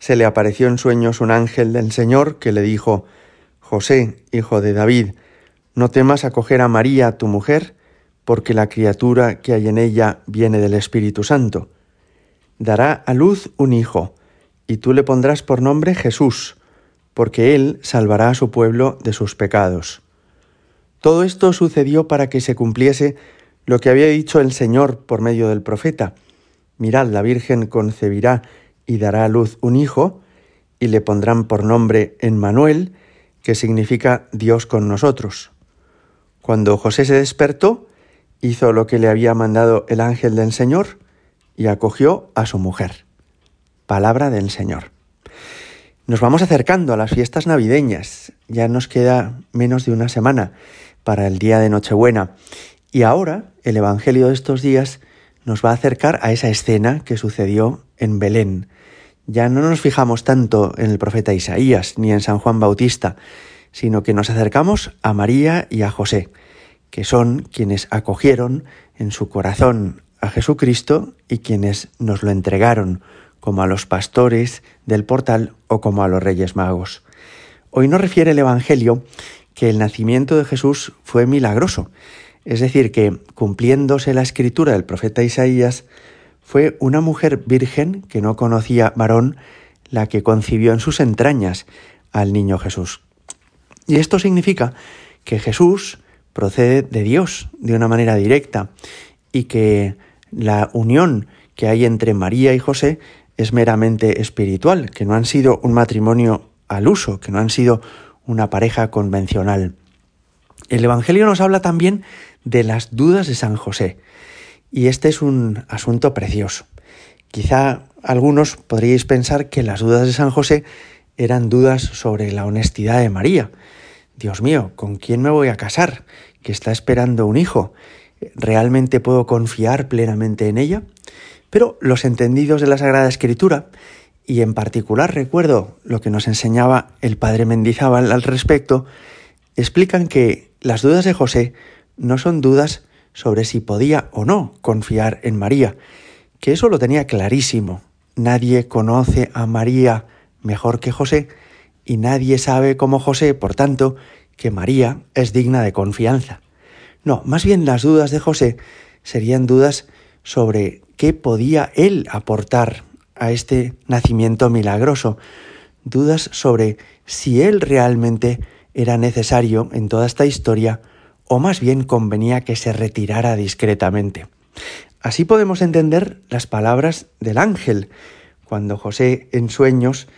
se le apareció en sueños un ángel del Señor que le dijo, José, hijo de David, no temas acoger a María, tu mujer, porque la criatura que hay en ella viene del Espíritu Santo. Dará a luz un hijo, y tú le pondrás por nombre Jesús, porque él salvará a su pueblo de sus pecados. Todo esto sucedió para que se cumpliese lo que había dicho el Señor por medio del profeta. Mirad, la Virgen concebirá y dará a luz un hijo, y le pondrán por nombre Emmanuel, que significa Dios con nosotros. Cuando José se despertó, hizo lo que le había mandado el ángel del Señor y acogió a su mujer. Palabra del Señor. Nos vamos acercando a las fiestas navideñas. Ya nos queda menos de una semana para el día de Nochebuena. Y ahora el Evangelio de estos días nos va a acercar a esa escena que sucedió en Belén, ya no nos fijamos tanto en el profeta Isaías ni en San Juan Bautista, sino que nos acercamos a María y a José, que son quienes acogieron en su corazón a Jesucristo y quienes nos lo entregaron, como a los pastores del portal o como a los reyes magos. Hoy nos refiere el Evangelio que el nacimiento de Jesús fue milagroso, es decir, que cumpliéndose la escritura del profeta Isaías, fue una mujer virgen que no conocía varón la que concibió en sus entrañas al niño Jesús. Y esto significa que Jesús procede de Dios de una manera directa y que la unión que hay entre María y José es meramente espiritual, que no han sido un matrimonio al uso, que no han sido una pareja convencional. El Evangelio nos habla también de las dudas de San José. Y este es un asunto precioso. Quizá algunos podríais pensar que las dudas de San José eran dudas sobre la honestidad de María. Dios mío, ¿con quién me voy a casar? Que está esperando un hijo. ¿Realmente puedo confiar plenamente en ella? Pero los entendidos de la Sagrada Escritura, y en particular recuerdo lo que nos enseñaba el padre Mendizábal al respecto, explican que las dudas de José no son dudas sobre si podía o no confiar en María, que eso lo tenía clarísimo. Nadie conoce a María mejor que José y nadie sabe como José, por tanto, que María es digna de confianza. No, más bien las dudas de José serían dudas sobre qué podía él aportar a este nacimiento milagroso, dudas sobre si él realmente era necesario en toda esta historia o más bien convenía que se retirara discretamente. Así podemos entender las palabras del ángel, cuando José en sueños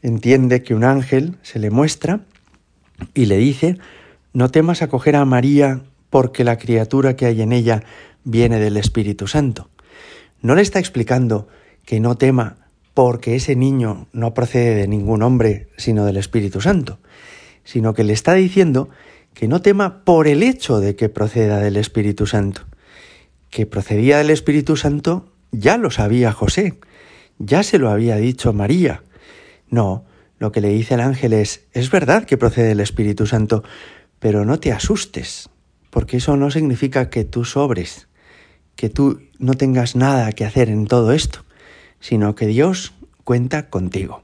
entiende que un ángel se le muestra y le dice, no temas acoger a María porque la criatura que hay en ella viene del Espíritu Santo. No le está explicando que no tema porque ese niño no procede de ningún hombre, sino del Espíritu Santo, sino que le está diciendo que no tema por el hecho de que proceda del Espíritu Santo. Que procedía del Espíritu Santo ya lo sabía José, ya se lo había dicho María. No, lo que le dice el ángel es, es verdad que procede del Espíritu Santo, pero no te asustes, porque eso no significa que tú sobres, que tú no tengas nada que hacer en todo esto, sino que Dios cuenta contigo.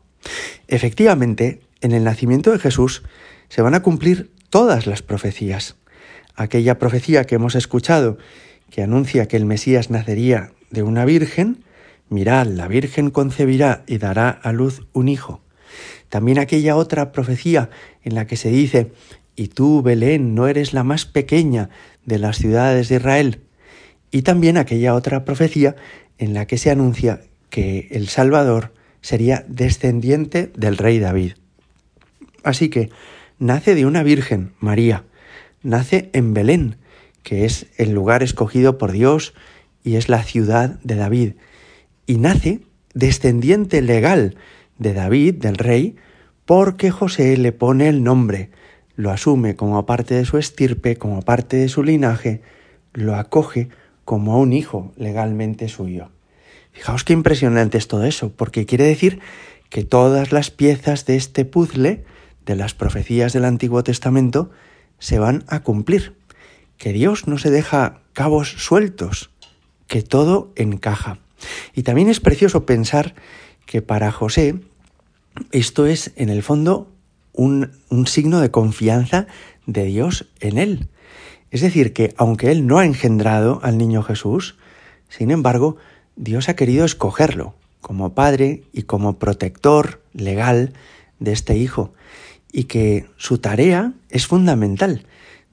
Efectivamente, en el nacimiento de Jesús se van a cumplir todas las profecías. Aquella profecía que hemos escuchado, que anuncia que el Mesías nacería de una virgen, mirad, la virgen concebirá y dará a luz un hijo. También aquella otra profecía en la que se dice, y tú, Belén, no eres la más pequeña de las ciudades de Israel. Y también aquella otra profecía en la que se anuncia que el Salvador sería descendiente del rey David. Así que nace de una virgen, María, nace en Belén, que es el lugar escogido por Dios y es la ciudad de David, y nace descendiente legal de David, del rey, porque José le pone el nombre, lo asume como parte de su estirpe, como parte de su linaje, lo acoge como un hijo legalmente suyo. Fijaos qué impresionante es todo eso, porque quiere decir que todas las piezas de este puzzle, de las profecías del Antiguo Testamento, se van a cumplir, que Dios no se deja cabos sueltos, que todo encaja. Y también es precioso pensar que para José esto es en el fondo un, un signo de confianza de Dios en él. Es decir, que aunque él no ha engendrado al niño Jesús, sin embargo, Dios ha querido escogerlo como padre y como protector legal de este hijo, y que su tarea es fundamental.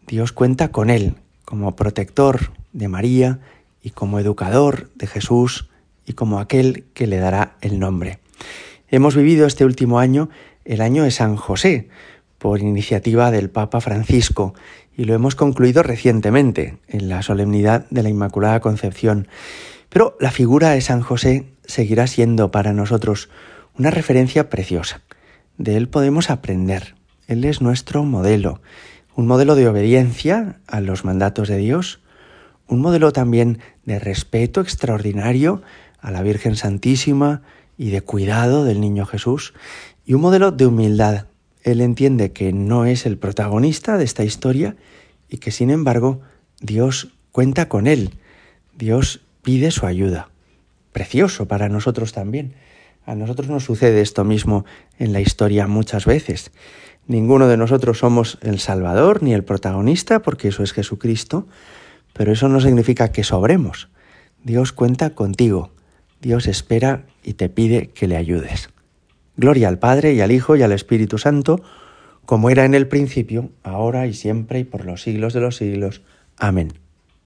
Dios cuenta con él como protector de María y como educador de Jesús y como aquel que le dará el nombre. Hemos vivido este último año el año de San José, por iniciativa del Papa Francisco, y lo hemos concluido recientemente, en la solemnidad de la Inmaculada Concepción. Pero la figura de San José seguirá siendo para nosotros una referencia preciosa. De él podemos aprender. Él es nuestro modelo, un modelo de obediencia a los mandatos de Dios, un modelo también de respeto extraordinario a la Virgen Santísima y de cuidado del niño Jesús, y un modelo de humildad. Él entiende que no es el protagonista de esta historia y que sin embargo Dios cuenta con él, Dios pide su ayuda. Precioso para nosotros también. A nosotros nos sucede esto mismo en la historia muchas veces. Ninguno de nosotros somos el Salvador ni el protagonista, porque eso es Jesucristo, pero eso no significa que sobremos. Dios cuenta contigo, Dios espera y te pide que le ayudes. Gloria al Padre y al Hijo y al Espíritu Santo, como era en el principio, ahora y siempre y por los siglos de los siglos. Amén.